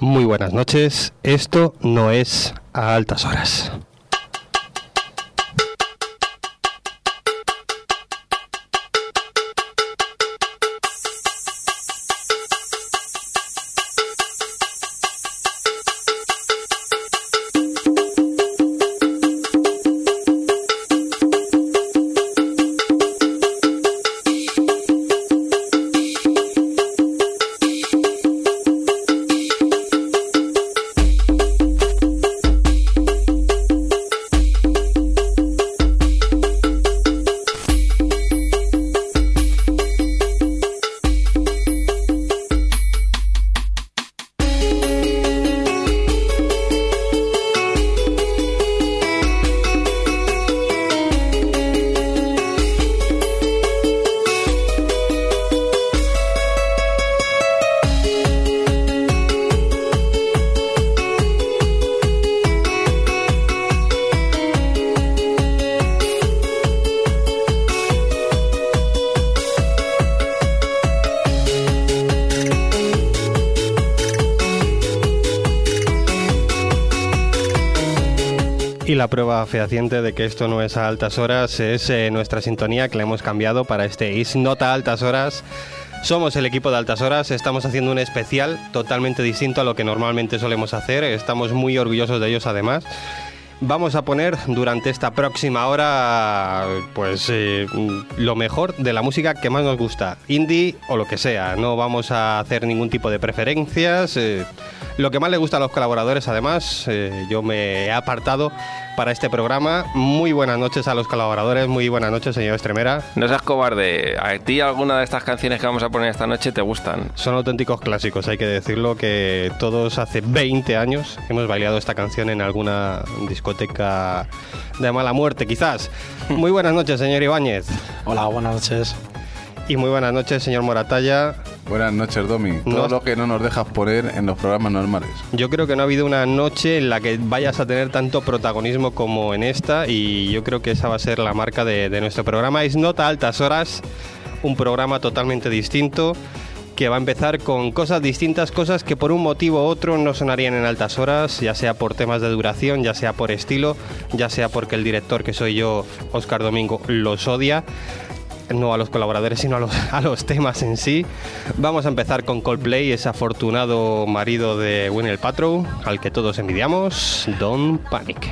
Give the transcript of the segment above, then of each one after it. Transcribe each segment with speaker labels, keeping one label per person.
Speaker 1: Muy buenas noches. Esto no es a altas horas. Fehaciente de que esto no es a altas horas es eh, nuestra sintonía que la hemos cambiado para este Is Not a altas horas. Somos el equipo de altas horas, estamos haciendo un especial totalmente distinto a lo que normalmente solemos hacer, estamos muy orgullosos de ellos además. Vamos a poner durante esta próxima hora pues eh, lo mejor de la música que más nos gusta, indie o lo que sea. No vamos a hacer ningún tipo de preferencias. eh, lo que más le gusta a los colaboradores, además, eh, yo me he apartado para este programa. Muy buenas noches a los colaboradores, muy buenas noches, señor Estremera.
Speaker 2: No seas cobarde. ¿A ti alguna de estas canciones que vamos a poner esta noche te gustan?
Speaker 1: Son auténticos clásicos, hay que decirlo, que todos hace 20 años hemos bailado esta canción en alguna discoteca de mala muerte, quizás. Muy buenas noches, señor Ibáñez.
Speaker 3: Hola, buenas noches.
Speaker 1: Y muy buenas noches, señor Moratalla.
Speaker 4: Buenas noches, Domi.
Speaker 1: No-
Speaker 4: Todo lo que no nos dejas poner en los programas normales.
Speaker 1: Yo creo que no ha habido una noche en la que vayas a tener tanto protagonismo como en esta y yo creo que esa va a ser la marca de, de nuestro programa. Es Nota Altas Horas, un programa totalmente distinto que va a empezar con cosas distintas, cosas que por un motivo u otro no sonarían en altas horas, ya sea por temas de duración, ya sea por estilo, ya sea porque el director que soy yo, Oscar Domingo, los odia no a los colaboradores, sino a los, a los temas en sí. Vamos a empezar con Coldplay, ese afortunado marido de Winnie Paltrow, al que todos envidiamos, Don't Panic.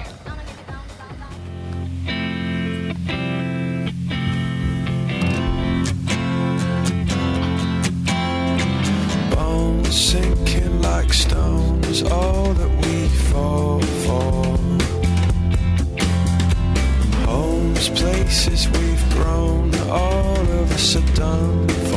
Speaker 5: places we've grown, all of us are done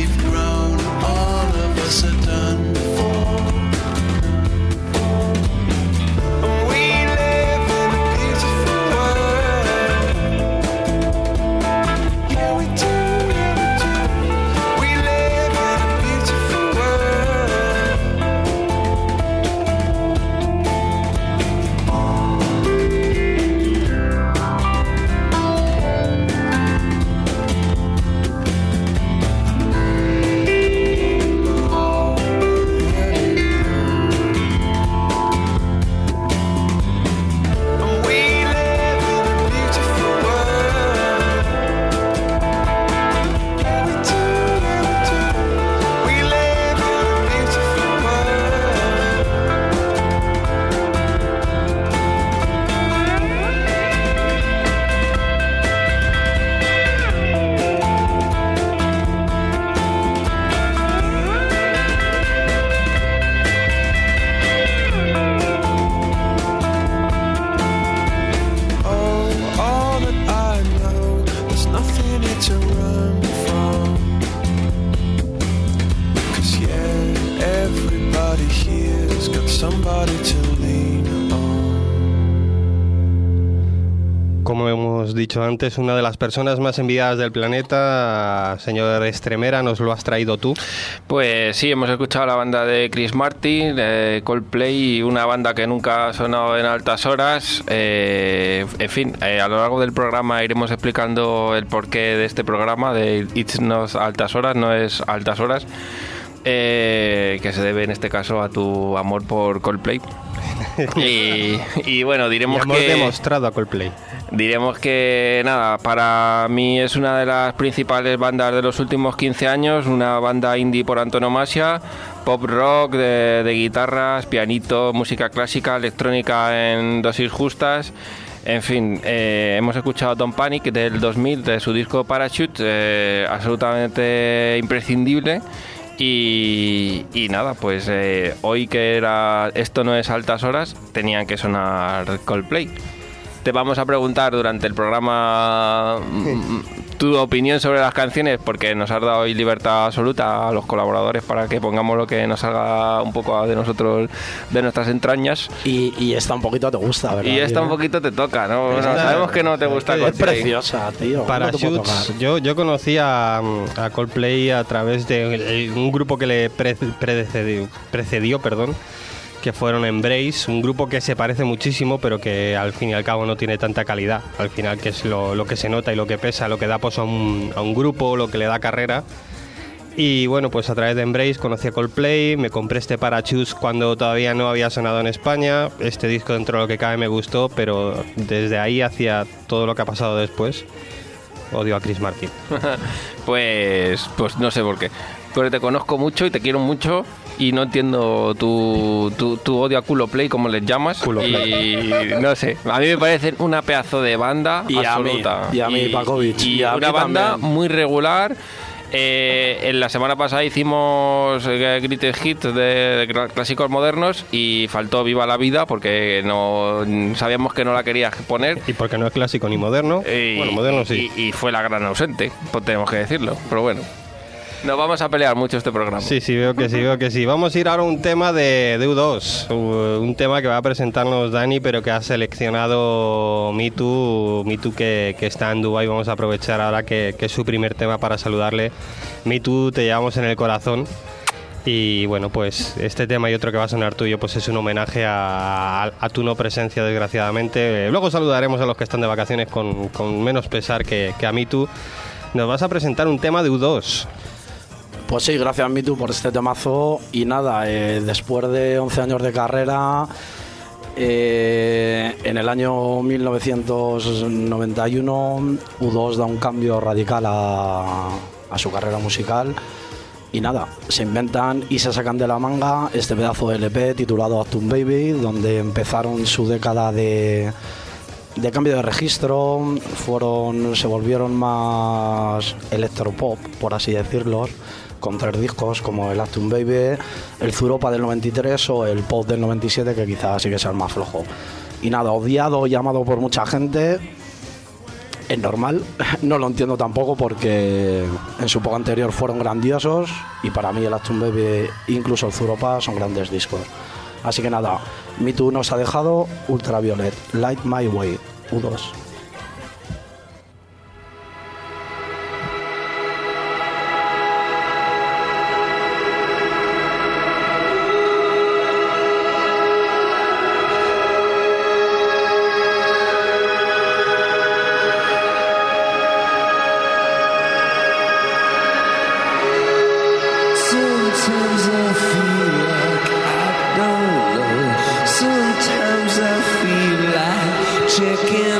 Speaker 5: we've grown, all of us are done
Speaker 1: antes, una de las personas más envidiadas del planeta, señor Estremera, nos lo has traído tú.
Speaker 2: Pues sí, hemos escuchado la banda de Chris Martin, de Coldplay, una banda que nunca ha sonado en altas horas. Eh, en fin, eh, a lo largo del programa iremos explicando el porqué de este programa, de It's Not Altas Horas, no es Altas Horas, eh, que se debe en este caso a tu amor por Coldplay. y, y bueno,
Speaker 1: Y
Speaker 2: diremos
Speaker 1: hemos
Speaker 2: que...
Speaker 1: demostrado a Coldplay.
Speaker 2: Diremos que nada, para mí es una de las principales bandas de los últimos 15 años, una banda indie por antonomasia, pop rock de, de guitarras, pianito, música clásica, electrónica en dosis justas. En fin, eh, hemos escuchado Don't Panic del 2000 de su disco Parachute, eh, absolutamente imprescindible. Y, y nada, pues eh, hoy que era esto no es altas horas, tenían que sonar Coldplay. Te vamos a preguntar durante el programa mm, tu opinión sobre las canciones porque nos has dado hoy libertad absoluta a los colaboradores para que pongamos lo que nos salga un poco de nosotros, de nuestras entrañas.
Speaker 3: Y, y esta un poquito te gusta, ¿verdad?
Speaker 2: Y esta
Speaker 3: tío?
Speaker 2: un poquito te toca, ¿no? Bueno, sabemos que no te gusta
Speaker 3: Es
Speaker 2: Coldplay.
Speaker 3: preciosa, tío. ¿cómo
Speaker 1: Para Shoots, yo, yo conocí a, a Coldplay a través de un grupo que le pre- predecedió, precedió, perdón, que fueron Embrace, un grupo que se parece muchísimo, pero que al fin y al cabo no tiene tanta calidad. Al final, que es lo, que se nota y lo que pesa, lo que da un, a un grupo, lo que le da carrera. Y bueno, pues a través de Embrace conocí a Coldplay, me compré este Parachutes cuando todavía no había sonado en España. Este disco dentro de lo que cabe me gustó, pero desde ahí hacia todo lo que ha pasado después, odio a Chris Martin.
Speaker 2: Pues, pues no sé por qué. Pero te conozco mucho y te quiero mucho y no entiendo tu, tu, tu odio a Culo Play, como les llamas.
Speaker 1: Culo
Speaker 2: y no sé, a mí me parecen una pedazo de banda
Speaker 3: Y a mí,
Speaker 2: absoluta.
Speaker 3: y a mí, Pakovic,
Speaker 2: Y,
Speaker 3: y a
Speaker 2: una banda
Speaker 3: también.
Speaker 2: muy regular. Eh, en la semana pasada hicimos eh, Greatest Hits de, de cl- clásicos modernos y faltó Viva la Vida porque no sabíamos que no la querías poner.
Speaker 1: Y porque no es clásico ni moderno.
Speaker 2: Y-
Speaker 1: bueno, moderno sí.
Speaker 2: Y, y fue la gran ausente, pues tenemos que decirlo. Pero bueno, nos vamos a pelear mucho este programa.
Speaker 1: Sí, sí, veo que sí, veo que sí. Vamos a ir ahora a un tema de, de U2, u- un tema que va a presentarnos Dani, pero que ha seleccionado Mitu, Mitu que, que está en Dubai. Vamos a aprovechar ahora que, que es su primer tema para saludarle. Mitu, te llevamos en el corazón. Y bueno, pues este tema y otro que va a sonar tuyo, pues es un homenaje a, a- tu no presencia, desgraciadamente. Eh, Luego saludaremos a los que están de vacaciones con, con menos pesar que, que a Mitu. Nos vas a presentar un tema de U2.
Speaker 3: Pues sí, gracias Mitu por este temazo. Y nada, eh, después de 11 años de carrera, eh, en el año 1991, U2 da un cambio radical a, su carrera musical. Y nada, se inventan y se sacan de la manga este pedazo de LP titulado Actum Baby, donde empezaron su década de, de cambio de registro, fueron, se volvieron más electropop, por así decirlo, con tres discos como el Actum Baby, el Zuropa del 93 o el Pop del 97, que quizás sí que sea el más flojo. Y nada, odiado y amado por mucha gente, es normal, no lo entiendo tampoco porque en su época anterior fueron grandiosos y para mí el Actum Baby, incluso el Zuropa, son grandes discos. Así que nada, Me Too nos ha dejado Ultraviolet, Light My Way, U2.
Speaker 6: Sometimes I feel like checking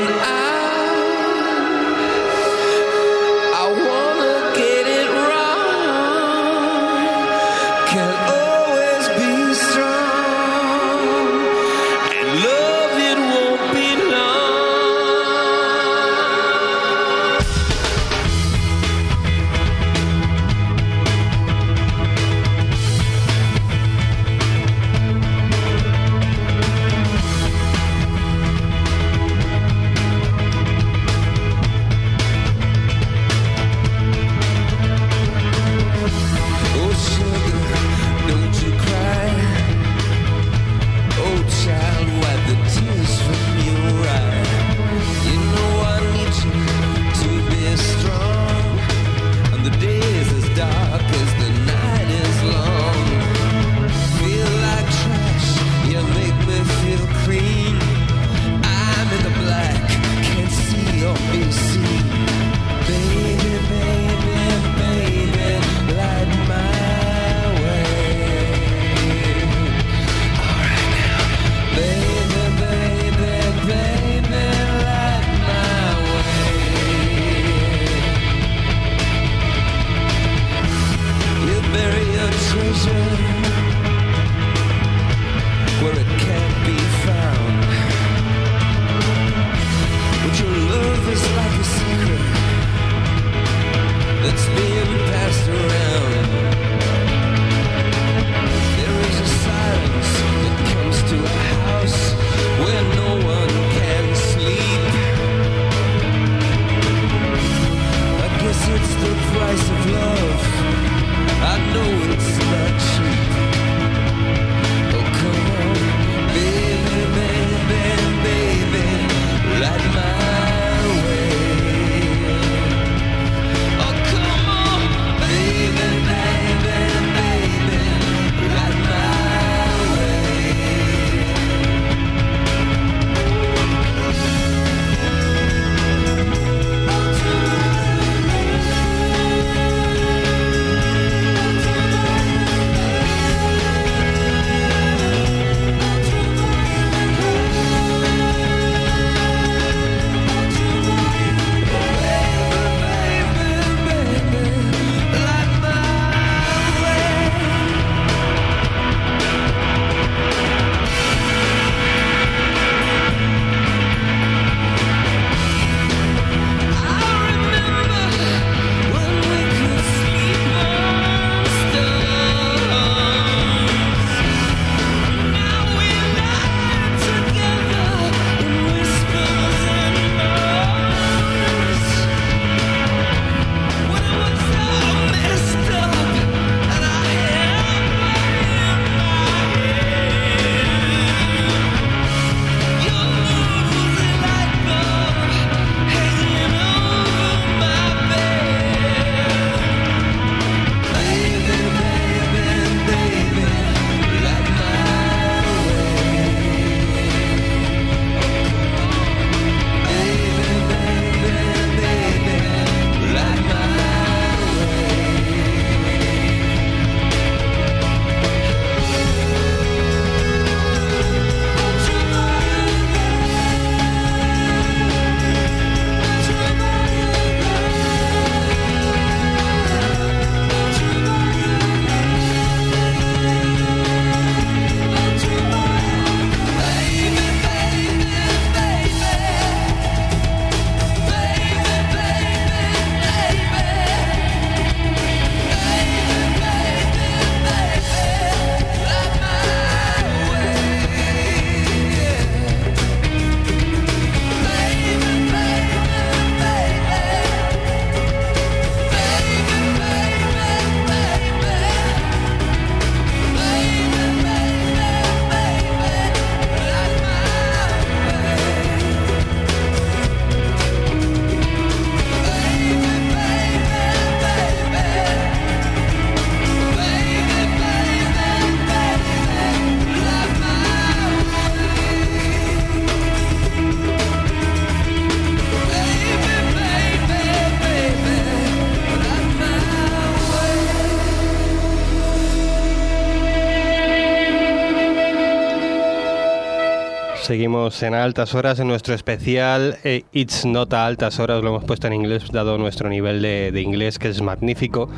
Speaker 1: en altas horas en nuestro especial eh, It's Not a altas horas, lo hemos puesto en inglés, dado nuestro nivel de, de inglés que es magnífico,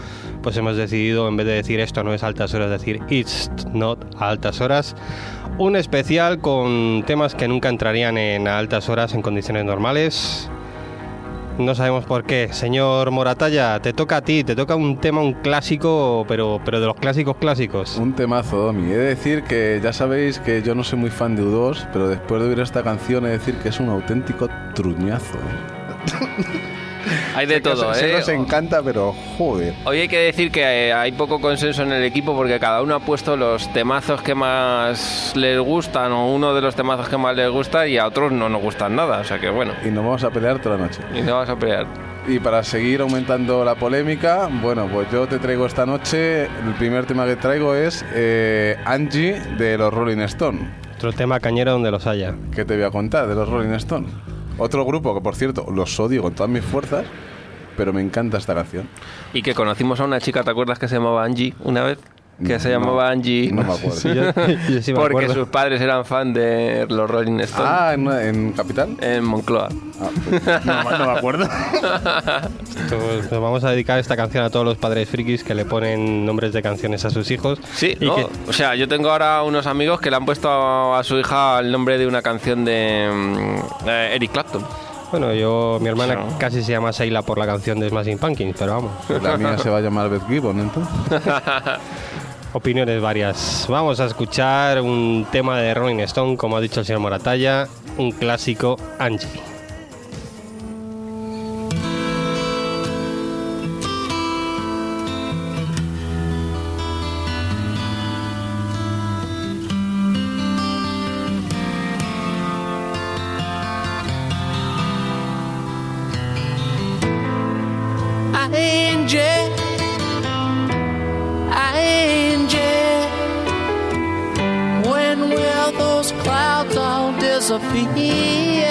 Speaker 1: pues hemos decidido en vez de decir esto no es altas horas, decir It's Not a altas horas. Un especial con temas que nunca entrarían en altas horas en condiciones normales. No sabemos por qué. Señor Moratalla, te toca a ti, te toca un tema, un clásico, pero, pero de los clásicos clásicos.
Speaker 4: Un temazo, Domi. He de decir que ya sabéis que yo no soy muy fan de U2, pero después de oír esta canción he de decir que es un auténtico truñazo.
Speaker 2: Hay de todo,
Speaker 4: que
Speaker 2: ¿eh?
Speaker 4: os encanta, pero joder.
Speaker 2: Hoy hay que decir que eh, hay poco consenso en el equipo porque cada uno ha puesto los temazos que más les gustan o uno de los temazos que más les gusta y a otros no nos gustan nada. O sea que bueno,
Speaker 4: Y nos vamos a pelear toda la noche.
Speaker 2: y no vas a pelear.
Speaker 4: Y para seguir aumentando la polémica, bueno, pues yo te traigo esta noche, el primer tema que traigo es eh, Angie de los Rolling Stone.
Speaker 1: Otro tema cañero donde los haya.
Speaker 4: ¿Qué te voy a contar de los Rolling Stone? Otro grupo que, por cierto, los odio con todas mis fuerzas, pero me encanta esta canción.
Speaker 2: Y que conocimos a una chica, ¿te acuerdas que se llamaba Angie una vez? Que se llamaba Angie.
Speaker 4: No me acuerdo.
Speaker 1: Sí, yo, yo sí me
Speaker 2: porque
Speaker 1: acuerdo.
Speaker 2: sus padres eran fan de los Rolling Stones
Speaker 4: Ah, ¿en, en Capital?
Speaker 2: en Moncloa.
Speaker 4: Ah, pues, no, me- no me acuerdo.
Speaker 1: Pues nos vamos a dedicar esta canción a todos los padres frikis que le ponen nombres de canciones a sus hijos.
Speaker 2: Sí,
Speaker 1: y
Speaker 2: ¿no?
Speaker 1: que-
Speaker 2: o sea, yo tengo ahora unos amigos que le han puesto a, a su hija el nombre de una canción de mm, eh, Eric Clapton.
Speaker 1: Bueno, yo, mi hermana casi se llama Seila por la canción de Smashing Pumpkins, pero vamos,
Speaker 4: La mía se va a llamar Beth Gibbon, entonces.
Speaker 1: opiniones varias. Vamos a escuchar un tema de Rolling Stone, como ha dicho el señor Moratalla, un clásico. Angie,
Speaker 6: those clouds all disappear?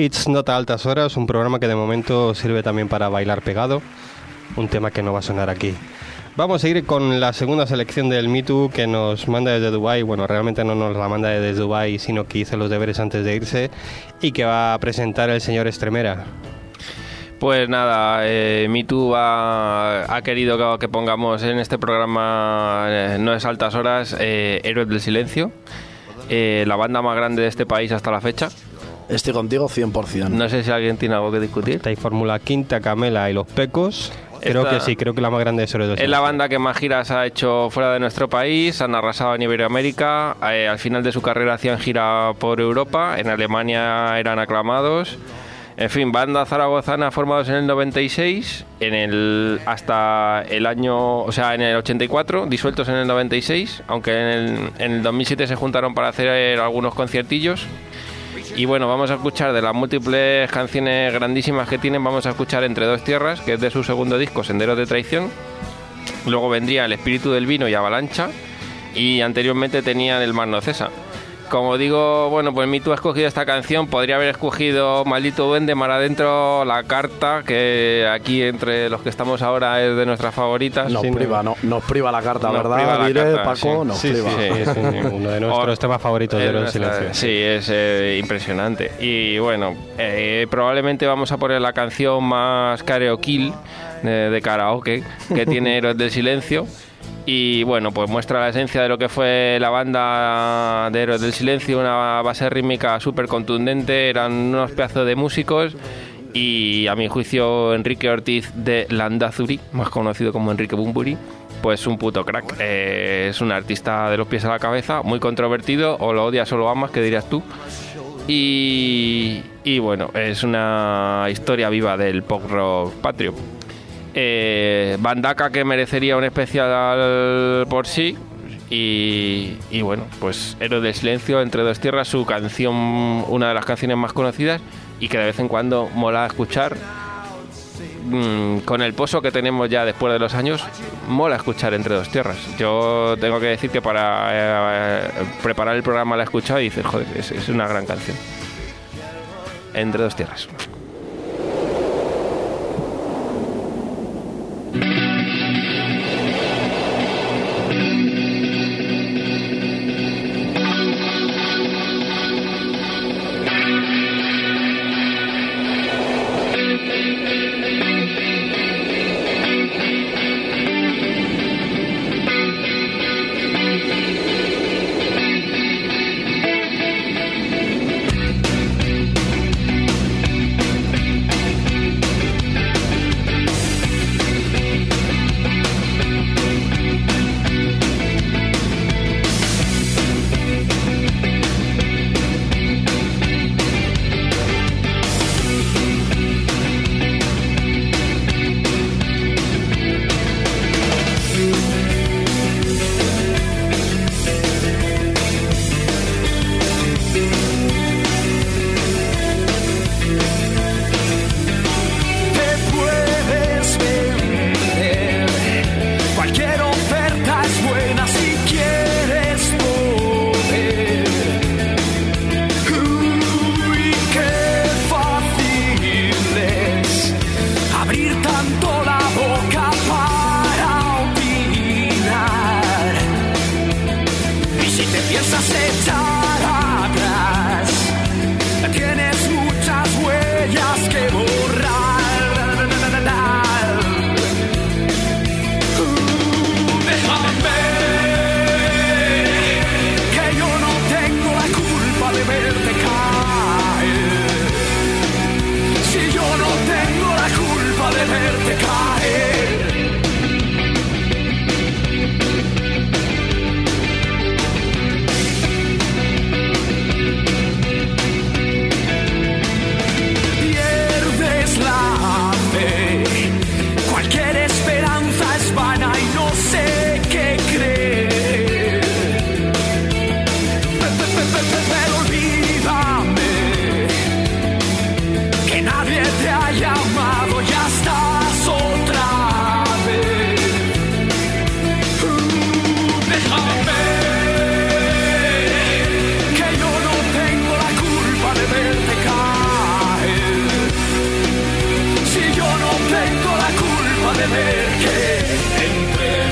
Speaker 1: It's Not a Altas Horas, un programa que de momento sirve también para bailar pegado, un tema que no va a sonar aquí. Vamos a ir con la segunda selección del Me Too que nos manda desde Dubai. Bueno, realmente no nos la manda desde Dubai, sino que hizo los deberes antes de irse y que va a presentar el señor Estremera.
Speaker 2: Pues nada, eh, Me Too ha, querido que, que pongamos en este programa eh, No es altas horas eh, Héroes del Silencio, eh, la banda más grande de este país hasta la fecha.
Speaker 3: Estoy contigo 100%.
Speaker 2: No sé si alguien tiene algo que discutir.
Speaker 1: Está ahí Fórmula Quinta, Camela y Los Pecos. Creo
Speaker 2: Esta-
Speaker 1: que sí, creo que la más grande es Héroes del
Speaker 2: Es la banda que más giras ha hecho fuera de nuestro país, han arrasado en Iberoamérica, eh, al final de su carrera hacían gira por Europa, en Alemania eran aclamados. En fin, banda zaragozana formados en el 96, en el hasta el año, o sea, en el 84, disueltos en el 96, aunque en el, en el 2007 se juntaron para hacer algunos conciertillos. Y bueno, vamos a escuchar de las múltiples canciones grandísimas que tienen, vamos a escuchar Entre dos tierras, que es de su segundo disco, Senderos de Traición. Luego vendría El espíritu del vino y Avalancha. Y anteriormente tenían El mar no cesa. Como digo, bueno, pues Mitu ha escogido esta canción. Podría haber escogido Maldito Duende, Mar Adentro, La Carta, que aquí entre los que estamos ahora es de nuestras favoritas.
Speaker 3: Nos
Speaker 1: Sí,
Speaker 3: priva, no, nos priva la carta,
Speaker 2: Nos
Speaker 3: ¿verdad?
Speaker 2: priva la
Speaker 3: Diré,
Speaker 2: carta,
Speaker 3: Paco,
Speaker 2: sí.
Speaker 3: nos
Speaker 1: Sí, sí,
Speaker 3: priva.
Speaker 1: uno de nuestros
Speaker 2: O-
Speaker 1: temas favoritos de
Speaker 2: nuestra-
Speaker 1: Silencio.
Speaker 2: Sí, es eh, impresionante. Y bueno, eh, probablemente vamos a poner la canción más karaoke de, de karaoke que tiene Héroes del Silencio. Y bueno, pues muestra la esencia de lo que fue la banda de Héroes del Silencio, una base rítmica súper contundente, eran unos pedazos de músicos. Y a mi juicio, Enrique Ortiz de Landazuri, más conocido como Enrique Bumburi, pues un puto crack. Eh, es un artista de los pies a la cabeza, muy controvertido, o lo odias o lo amas, que dirías tú. Y, y bueno, es una historia viva del pop rock patrio. Eh, Bandaka que merecería un especial por sí. Y, y bueno, pues Héroe del Silencio, Entre dos tierras, su canción, una de las canciones más conocidas y que de vez en cuando mola escuchar. Mm, con el pozo que tenemos ya después de los años, mola escuchar Entre dos tierras. Yo tengo que decir que para eh, preparar el programa la he escuchado y dices, joder, es una gran canción. Entre dos tierras.
Speaker 1: Bye. tener que entender.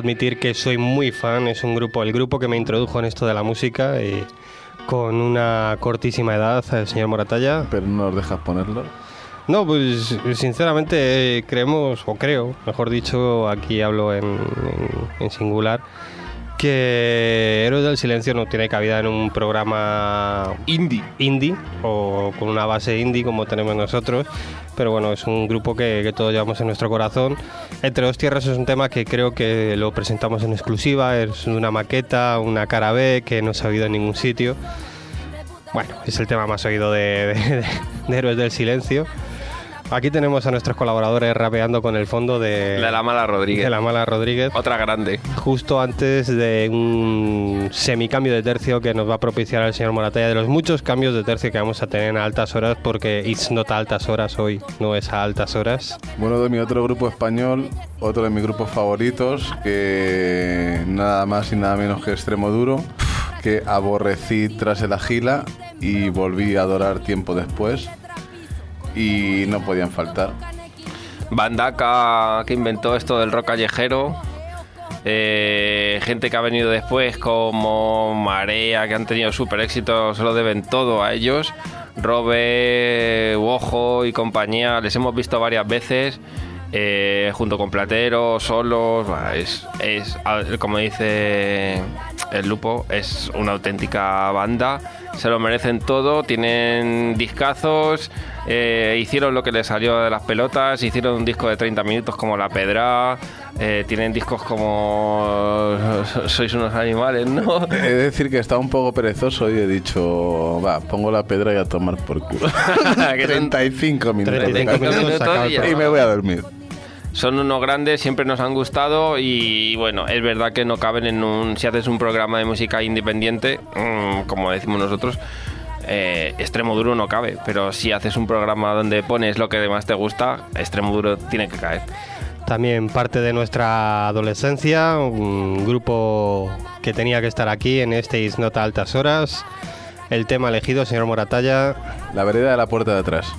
Speaker 1: Admitir que soy muy fan, es un grupo, el grupo que me introdujo en esto de la música y con una cortísima edad, el señor Moratalla.
Speaker 4: Pero no nos dejas ponerlo.
Speaker 1: No, pues sinceramente eh, creemos, o creo, mejor dicho, aquí hablo en, en- en singular, que Héroes del Silencio no tiene cabida en un programa
Speaker 2: Indie.
Speaker 1: indie o con una base indie como tenemos nosotros, pero bueno, es un grupo que, que todos llevamos en nuestro corazón. Entre dos tierras es un tema que creo que lo presentamos en exclusiva, es una maqueta, una cara B que no se ha oído en ningún sitio. Bueno, es el tema más oído de, de- de Héroes del Silencio. Aquí tenemos a nuestros colaboradores rapeando con el fondo de,
Speaker 2: De la mala Rodríguez.
Speaker 1: de la mala Rodríguez
Speaker 2: Otra grande.
Speaker 1: justo antes de un semicambio de tercio que nos va a propiciar el señor Moratalla, de los muchos cambios de tercio que vamos a tener a altas horas, porque it's not a altas horas hoy, no es a altas horas.
Speaker 4: Bueno, de mi otro grupo español, otro de mis grupos favoritos, que nada más y nada menos que Extremo Duro, que aborrecí tras el Agila y volví a adorar tiempo después. Y no podían faltar.
Speaker 2: Bandaka que inventó esto del rock callejero. Eh, gente que ha venido después como Marea, que han tenido super éxito, se lo deben todo a ellos. Robe, Ojo y compañía, les hemos visto varias veces. eh, junto con Platero, solos, es, es, como dice el Lupo, es una auténtica banda, se lo merecen todo, tienen discazos, eh, hicieron lo que les salió de las pelotas, hicieron un disco de 30 minutos como La Pedra, eh, tienen discos como Sois unos animales, ¿no?
Speaker 4: He de decir que estaba un poco perezoso y he dicho, va, pongo la pedra y a tomar por culo.
Speaker 2: Que son-
Speaker 4: 35 minutos.
Speaker 1: 35
Speaker 4: venga.
Speaker 1: minutos,
Speaker 2: y
Speaker 4: me voy a dormir.
Speaker 2: Son unos grandes, siempre nos han gustado y bueno, es verdad que no caben en un... Si haces un programa de música independiente, mm, como decimos nosotros, eh, extremo duro no cabe, pero si haces un programa donde pones lo que más te gusta, extremo duro tiene que caer.
Speaker 1: También parte de nuestra adolescencia, un grupo que tenía que estar aquí en este It's Not a altas horas. El tema elegido, señor Moratalla,
Speaker 4: La vereda de la puerta de atrás.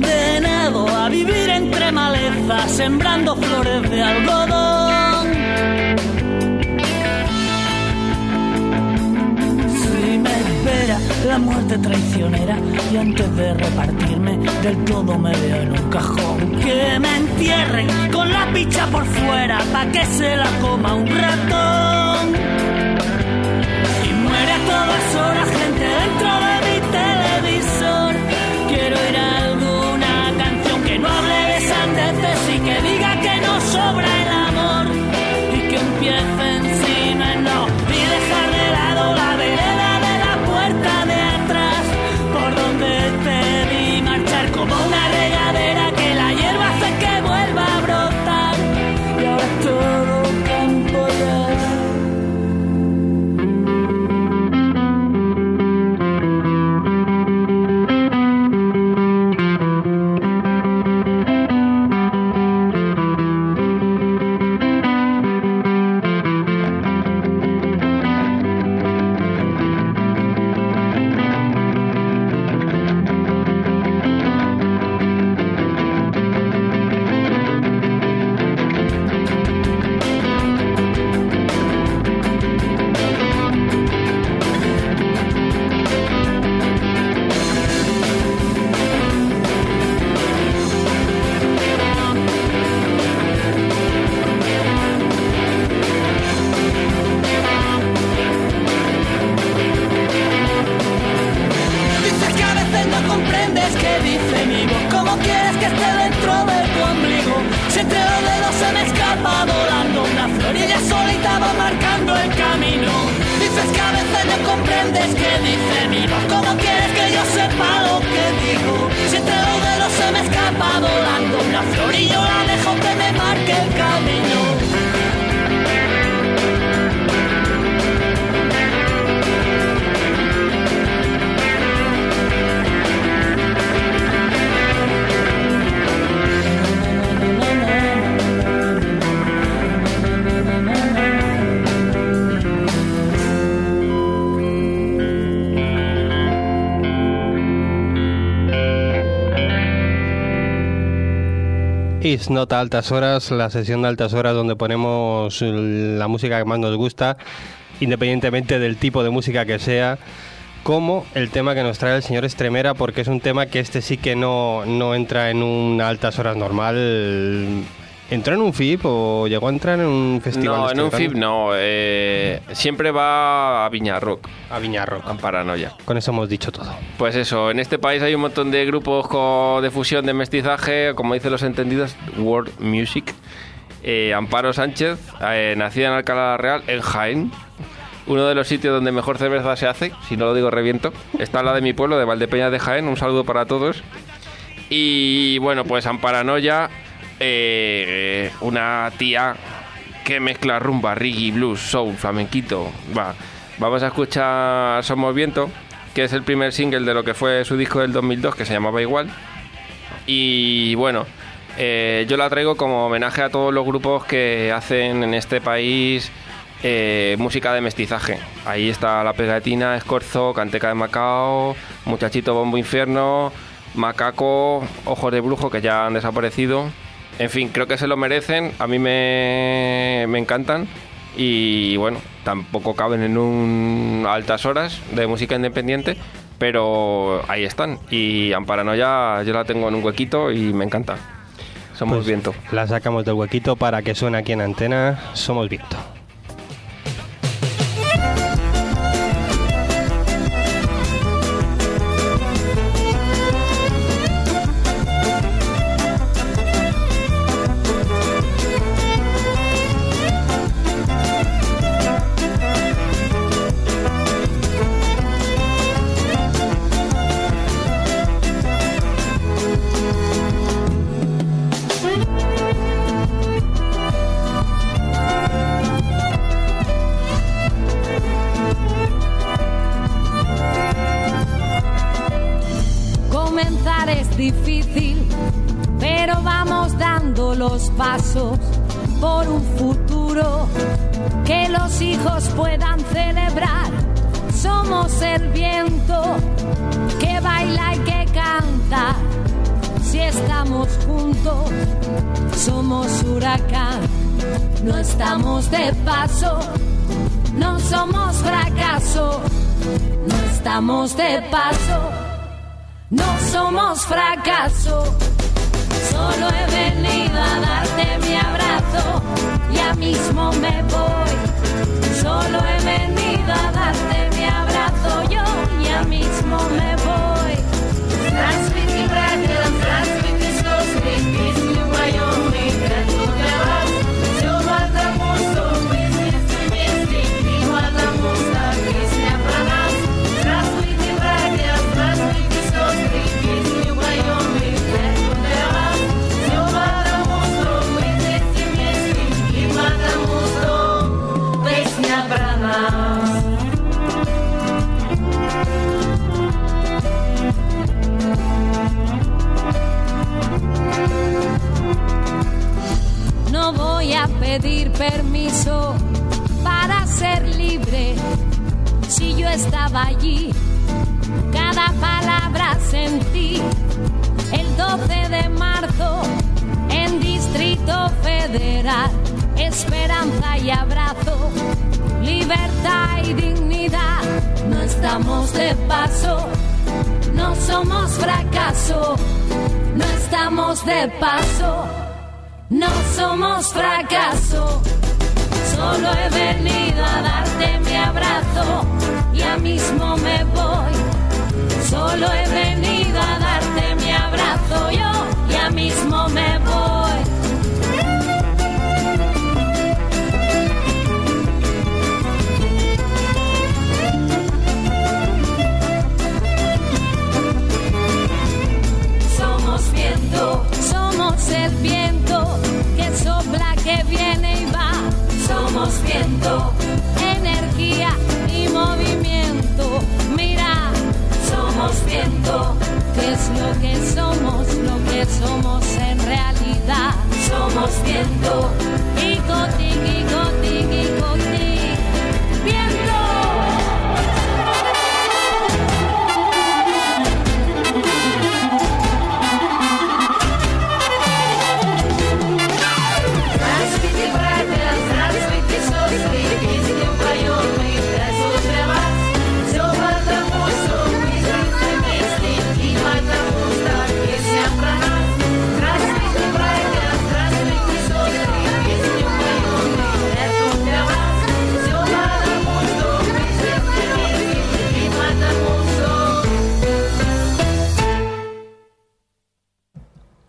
Speaker 7: Condenado a vivir entre malezas, sembrando flores de algodón. Si me espera la muerte traicionera y antes de repartirme del todo me veo en un cajón que me entierren con la picha por fuera pa' que se la coma un ratón y muere a todas horas gente dentro de que diga entiendes que dice mi voz? ¿Cómo quieres que yo sepa lo que digo? Si entre los dedos se me escapa volando una flor y yo la dejo que me marque el camino.
Speaker 8: Is Not Altas Horas, la sesión de altas horas donde ponemos la música que más nos gusta, independientemente del tipo de música que sea, como el tema que nos trae el señor Estremera, porque es un tema que este sí que no, no entra en una altas horas normal. ¿Entró en un FIP o llegó a entrar en un festival?
Speaker 2: No,
Speaker 8: de
Speaker 2: en un
Speaker 8: este
Speaker 2: FIP no. eh, siempre va a Viña Rock,
Speaker 8: A Viñarro.
Speaker 2: a Paranoia.
Speaker 8: Con eso hemos dicho todo.
Speaker 2: Pues eso, en este país hay un montón de grupos de fusión de mestizaje, como dicen los entendidos, World Music. Eh, Amparo Sánchez, eh, nacida en Alcalá Real, en Jaén, uno de los sitios donde mejor cerveza se hace, si no lo digo reviento. Está la de mi pueblo, de Valdepeña de Jaén, un saludo para todos. Y bueno, pues Amparanoia, eh, una tía que mezcla rumba, reggae, blues, soul, flamenquito. Va. Vamos a escuchar Somos Viento, que es el primer single de lo que fue su disco del 2002, que se llamaba igual. Y bueno, eh, yo la traigo como homenaje a todos los grupos que hacen en este país eh, música de mestizaje. Ahí está La Pegatina, Escorzo, Canteca de Macao, Muchachito Bombo Infierno, Macaco, Ojos de Brujo, que ya han desaparecido. En fin, creo que se lo merecen, a mí me, me encantan. Y bueno, tampoco caben en un altas horas de música independiente, pero ahí están. Y Amparanoia yo la tengo en un huequito y me encanta. Somos
Speaker 8: Pues
Speaker 2: viento.
Speaker 8: La sacamos del huequito para que suene aquí en antena. Somos viento.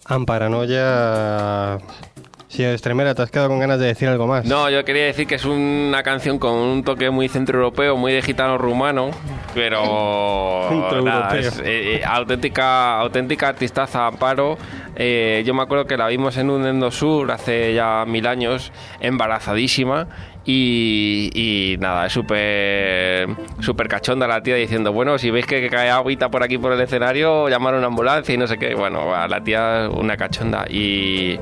Speaker 9: Amparanoia. Señor Estremera, ¿te has quedado con ganas de decir algo más?
Speaker 2: No, yo quería decir que es una canción con un toque muy centroeuropeo, muy de gitano rumano, pero nada, es, eh, eh, auténtica, auténtica artistaza Amparo. Eh, yo me acuerdo que la vimos en un Endosur hace ya mil años, embarazadísima. Y, y nada, es súper súper cachonda la tía diciendo, bueno, si veis que, cae agüita por aquí por el escenario, llamar a una ambulancia y no sé qué. Bueno, la tía una cachonda. Y,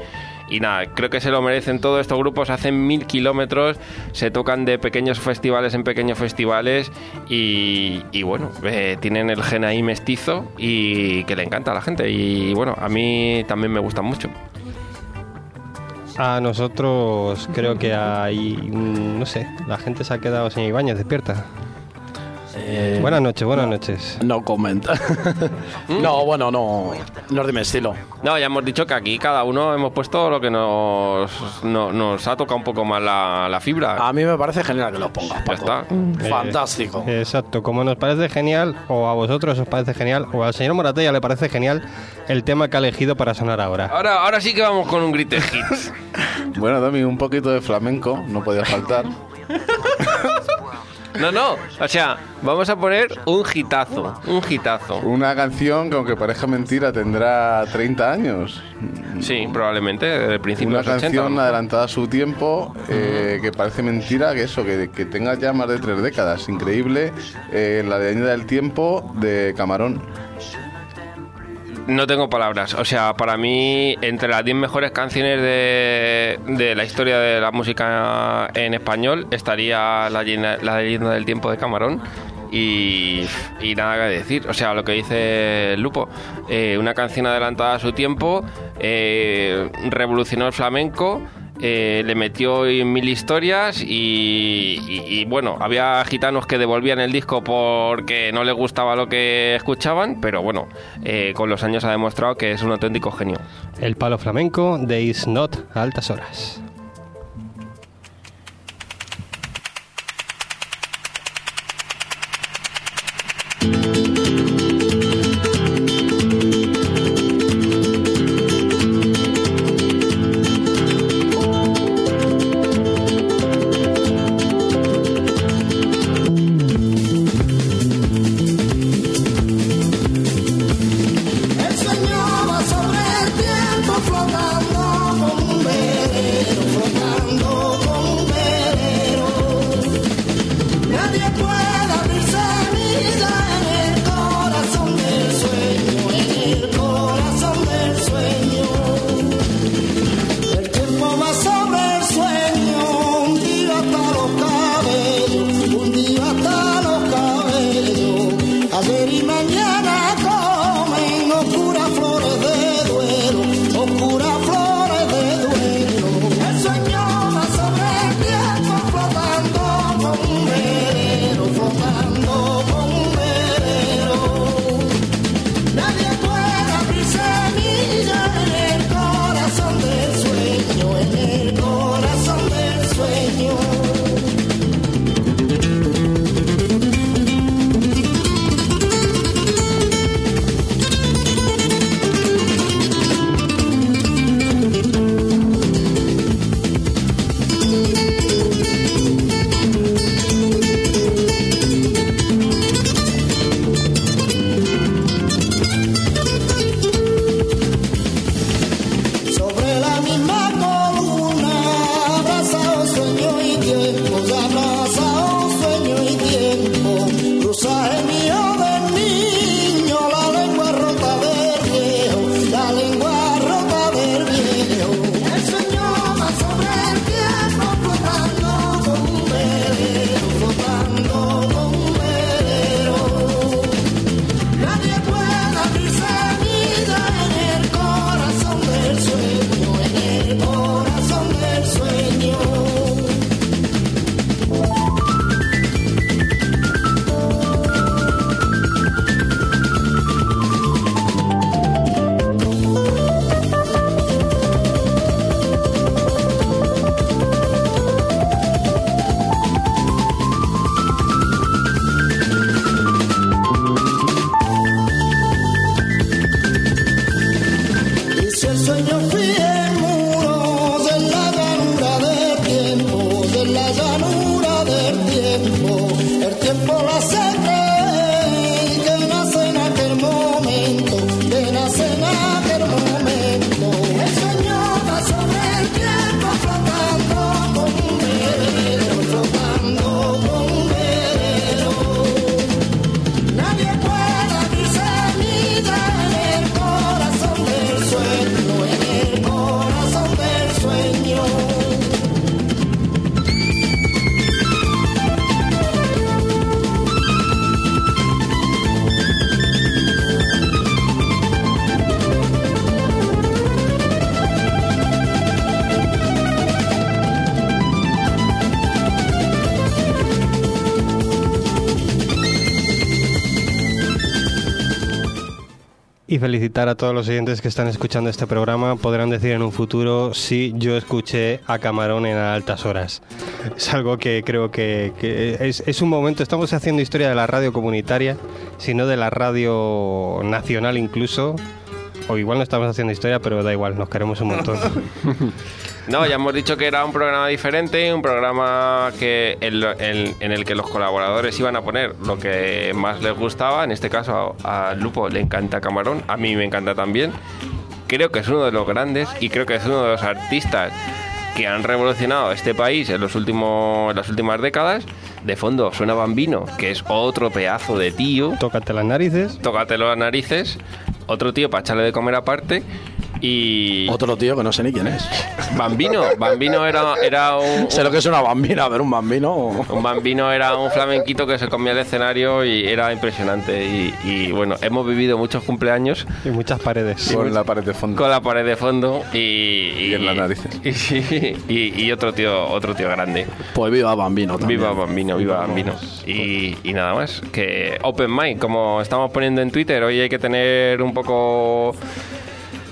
Speaker 2: y nada, creo que se lo merecen todos estos grupos, hacen mil kilómetros, se tocan de pequeños festivales en pequeños festivales y, bueno, eh, tienen el gen ahí mestizo y que le encanta a la gente y bueno, a mí también me gustan mucho.
Speaker 9: A nosotros creo que hay. No sé, la gente se ha quedado sin Ibáñez, despierta.
Speaker 3: Eh,
Speaker 9: Buenas noches, buenas noches.
Speaker 3: No comenta. no, bueno, no. No es de mi estilo.
Speaker 2: No, ya hemos dicho que aquí cada uno hemos puesto lo que nos, no- nos ha tocado un poco más la, la fibra.
Speaker 3: A mí me parece genial que los pongas,
Speaker 2: Ya
Speaker 3: Paco.
Speaker 2: está.
Speaker 3: Fantástico.
Speaker 9: Eh, Exacto, como nos parece genial, o a vosotros os parece genial, o al señor Moratella le parece genial el tema que ha elegido para sonar ahora.
Speaker 2: Ahora, ahora sí que vamos con un grite hits.
Speaker 4: Bueno, Domi, un poquito de flamenco, no podía faltar.
Speaker 2: No, no, o sea, vamos a poner un hitazo, un hitazo.
Speaker 4: Una canción que, aunque parezca mentira, tendrá 30 años.
Speaker 2: Sí, probablemente, del principio
Speaker 4: Una
Speaker 2: de los 80.
Speaker 4: canción adelantada a su tiempo, eh, que parece mentira que eso, que, que tenga ya más de tres décadas. Increíble, eh, la de Añada del Tiempo de Camarón.
Speaker 2: No tengo palabras. O sea, para mí, entre las 10 mejores canciones de, de la historia de la música en español, estaría la, leyenda del tiempo de Camarón. Y, y nada que decir. O sea, lo que dice Lupo, eh, una canción adelantada a su tiempo, eh, revolucionó el flamenco. Eh, le metió mil historias y, bueno, había gitanos que devolvían el disco porque no les gustaba lo que escuchaban, pero bueno, eh, con los años ha demostrado que es un auténtico genio.
Speaker 9: El palo flamenco de Is Not a altas horas.
Speaker 10: Y
Speaker 1: felicitar a todos los oyentes que están escuchando este programa. Podrán decir en un futuro si yo escuché a Camarón en altas horas. Es algo que creo que, que es, es un momento. Estamos haciendo historia de la radio comunitaria, sino de la radio nacional incluso. O igual no estamos haciendo historia, pero da igual, nos queremos un montón.
Speaker 2: No, ya hemos dicho que era un programa diferente, un programa que en, lo- en- en el que los colaboradores iban a poner lo que más les gustaba. En este caso a, a Lupo le encanta Camarón, a mí me encanta también. Creo que es uno de los grandes y creo que es uno de los artistas que han revolucionado este país en, los últimos, en las últimas décadas. De fondo suena Bambino, que es otro pedazo de tío.
Speaker 1: Tócate las narices.
Speaker 2: Tócatelo las narices. Otro tío para echarle de comer aparte. Y.
Speaker 3: Otro tío que no sé ni quién es.
Speaker 2: Bambino. Bambino era, era un,
Speaker 3: Sé lo que es una bambina, pero un bambino.
Speaker 2: un bambino era un flamenquito que se comía el escenario y era impresionante. Y, y, bueno, hemos vivido muchos cumpleaños
Speaker 1: Y muchas paredes.
Speaker 4: Con la pared de fondo.
Speaker 2: con la pared de fondo y,
Speaker 4: Y en las narices.
Speaker 2: Y, y- y otro tío, otro tío grande.
Speaker 3: Pues viva bambino también.
Speaker 2: Viva Bambino, viva Bambino. Y, y nada más, que Open Mind, como estamos poniendo en Twitter, hoy hay que tener un poco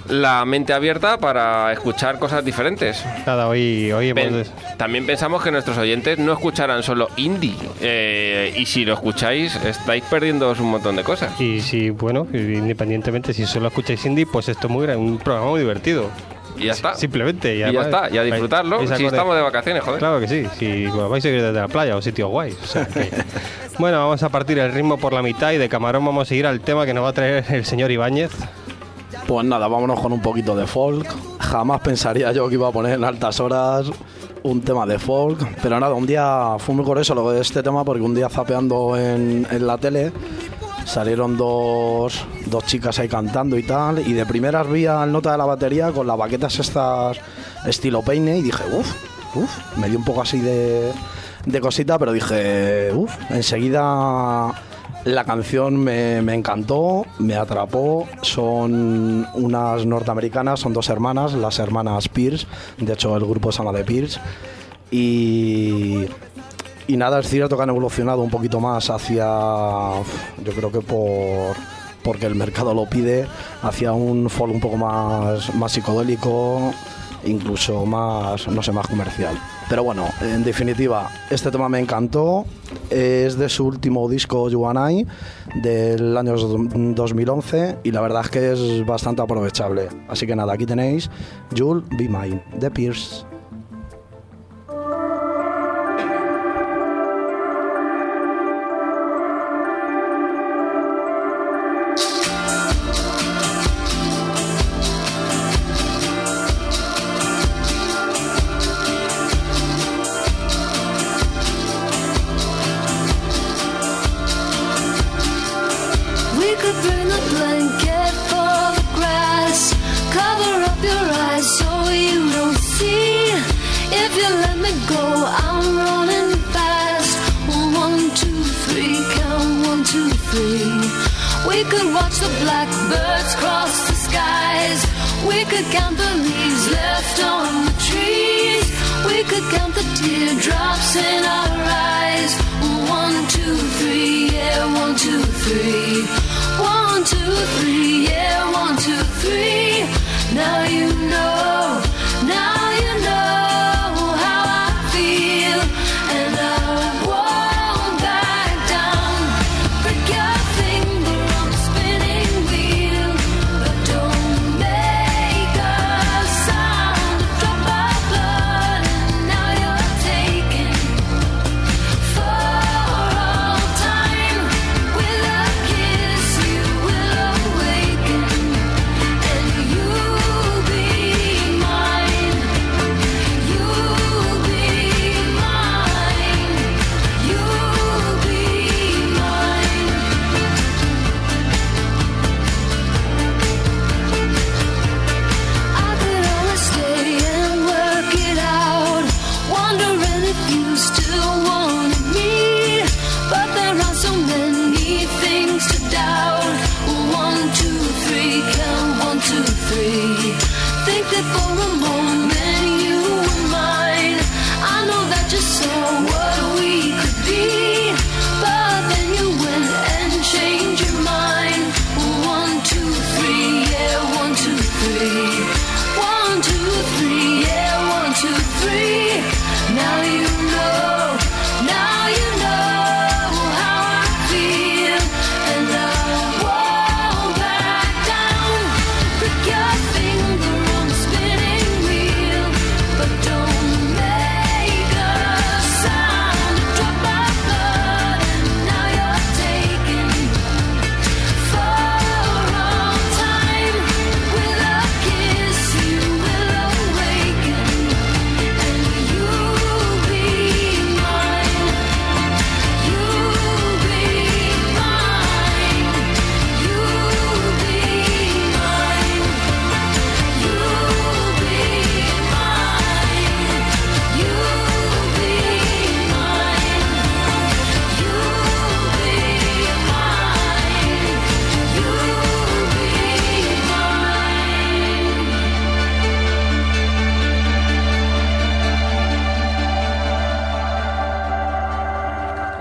Speaker 2: la mente abierta para escuchar cosas diferentes.
Speaker 1: Nada, hoy, hoy hemos...
Speaker 2: Pen- también pensamos que nuestros oyentes no escucharán solo indie. eh, y si lo escucháis, estáis perdiendo un montón de cosas.
Speaker 1: Y si, bueno, independientemente, si solo escucháis indie, pues esto es muy, gran- un programa muy divertido.
Speaker 2: Y ya está.
Speaker 1: Simplemente.
Speaker 2: Y ya está, y a
Speaker 1: vais-
Speaker 2: disfrutarlo. Si estamos de vacaciones, joder.
Speaker 1: Claro que sí, si bueno, vais a ir desde la playa o sitios guays. o sea que- bueno, vamos a partir el ritmo por la mitad y de camarón vamos a ir al tema que nos va a traer el señor Ibáñez.
Speaker 3: Pues nada, vámonos con un poquito de folk. Jamás pensaría yo que iba a poner en altas horas un tema de folk. Pero nada, un día fue muy curioso lo de este tema porque un día zapeando en, en la tele salieron dos, dos chicas ahí cantando y tal. Y de primeras vi al nota de la batería con las baquetas estas estilo peine y dije, uff, uff, me dio un poco así de, de cosita, pero dije, uff, enseguida la canción me, encantó, me atrapó. Son unas norteamericanas, son dos hermanas, las hermanas Pierce. De hecho, el grupo se llama The Pierce. Y, y nada, es cierto que han evolucionado un poquito más hacia, yo creo que por porque el mercado lo pide, hacia un folk un poco más, más psicodélico, incluso más, no sé, más comercial. Pero bueno, en definitiva, este tema me encantó. Es de su último disco, Yuanai, del año 2011, y la verdad es que es bastante aprovechable. Así que nada, aquí tenéis Jule Be Mine, de Pierce.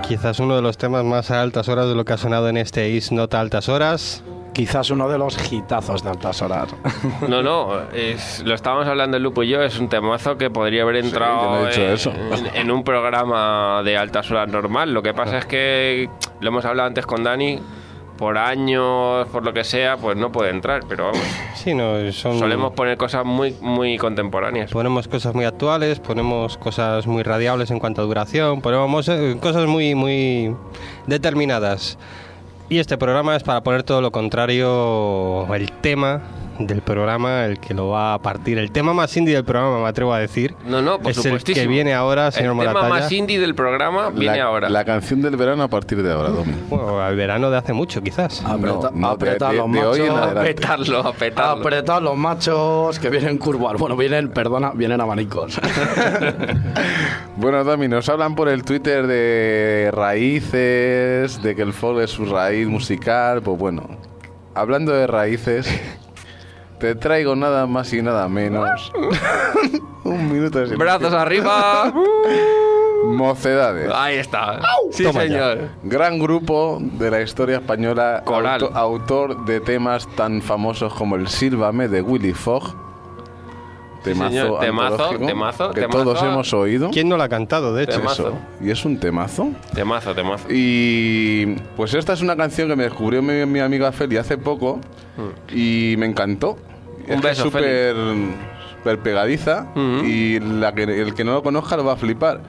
Speaker 1: Quizás uno de los temas más a altas horas de lo que ha sonado en este Is Not a Altas Horas.
Speaker 3: Quizás uno de los hitazos de altas horas.
Speaker 2: No, no, es- lo estábamos hablando el Lupo y yo, es un temazo que podría haber entrado
Speaker 4: yo no he dicho
Speaker 2: en,
Speaker 4: eso.
Speaker 2: en- en un programa de altas horas normal. Lo que pasa es que, lo hemos hablado antes con Dani, por años, por lo que sea, pues no puede entrar, pero vamos,
Speaker 1: Sí, no, son...
Speaker 2: solemos poner cosas muy, muy contemporáneas.
Speaker 1: Ponemos cosas muy actuales, ponemos cosas muy radiables en cuanto a duración, ponemos eh, cosas muy, muy determinadas. Y este programa es para poner todo lo contrario, el tema del programa, el que lo va a partir. El tema más indie del programa, me atrevo a decir.
Speaker 2: No, no, por
Speaker 1: es el que viene ahora, señor
Speaker 2: El tema
Speaker 1: Moratalla.
Speaker 2: más indie del programa viene
Speaker 4: la,
Speaker 2: ahora.
Speaker 4: la canción del verano a partir de ahora, Domi.
Speaker 1: Bueno, al verano de hace mucho, quizás.
Speaker 3: Apreta-
Speaker 4: no, de-
Speaker 3: apretar
Speaker 4: de-
Speaker 3: los
Speaker 4: de
Speaker 3: machos.
Speaker 4: adelante.
Speaker 2: Petarlo, a petarlo.
Speaker 3: Apretar los machos que vienen curvas. Bueno, vienen, perdona, vienen abanicos.
Speaker 4: Bueno, Domi, nos hablan por el Twitter de raíces, de que el folk es su raíz musical. Pues bueno, hablando de raíces, te traigo nada más y nada menos. Un minuto de silencio.
Speaker 2: Brazos arriba.
Speaker 4: Mocedades.
Speaker 2: Ahí está. Sí,
Speaker 1: Toma ya.
Speaker 2: señor.
Speaker 4: Gran grupo de la historia española,
Speaker 2: Coral.
Speaker 4: auto- autor de temas tan famosos como el Sírvame de Willy Fogg. Temazo,
Speaker 2: señor. Temazo,
Speaker 4: antológico
Speaker 2: temazo,
Speaker 4: que
Speaker 2: temazo.
Speaker 4: todos hemos oído.
Speaker 1: ¿Quién no lo ha cantado, de hecho?
Speaker 2: Temazo.
Speaker 4: Eso. Y es un temazo.
Speaker 2: Temazo, temazo.
Speaker 4: Y pues esta es una canción que me descubrió mi, mi amiga Feli hace poco y me encantó.
Speaker 2: Un
Speaker 4: es que
Speaker 2: beso,
Speaker 4: es súper súper pegadiza y la que, el que no lo conozca lo va a flipar.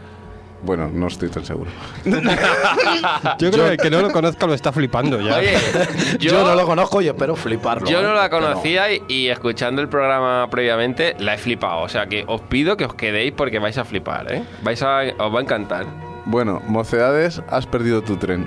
Speaker 4: Bueno, no estoy tan seguro.
Speaker 1: Yo creo que el que no lo conozca lo está flipando ya.
Speaker 2: Oye,
Speaker 3: Yo,
Speaker 2: yo,
Speaker 3: no lo conozco y espero fliparlo.
Speaker 2: yo no
Speaker 3: ¿eh?
Speaker 2: la
Speaker 3: Pero-
Speaker 2: conocía y, y escuchando el programa previamente la he flipado. O sea que os pido que os quedéis porque vais a flipar, ¿eh? Vais a, os va a encantar.
Speaker 4: Bueno, mocedades, has perdido tu tren.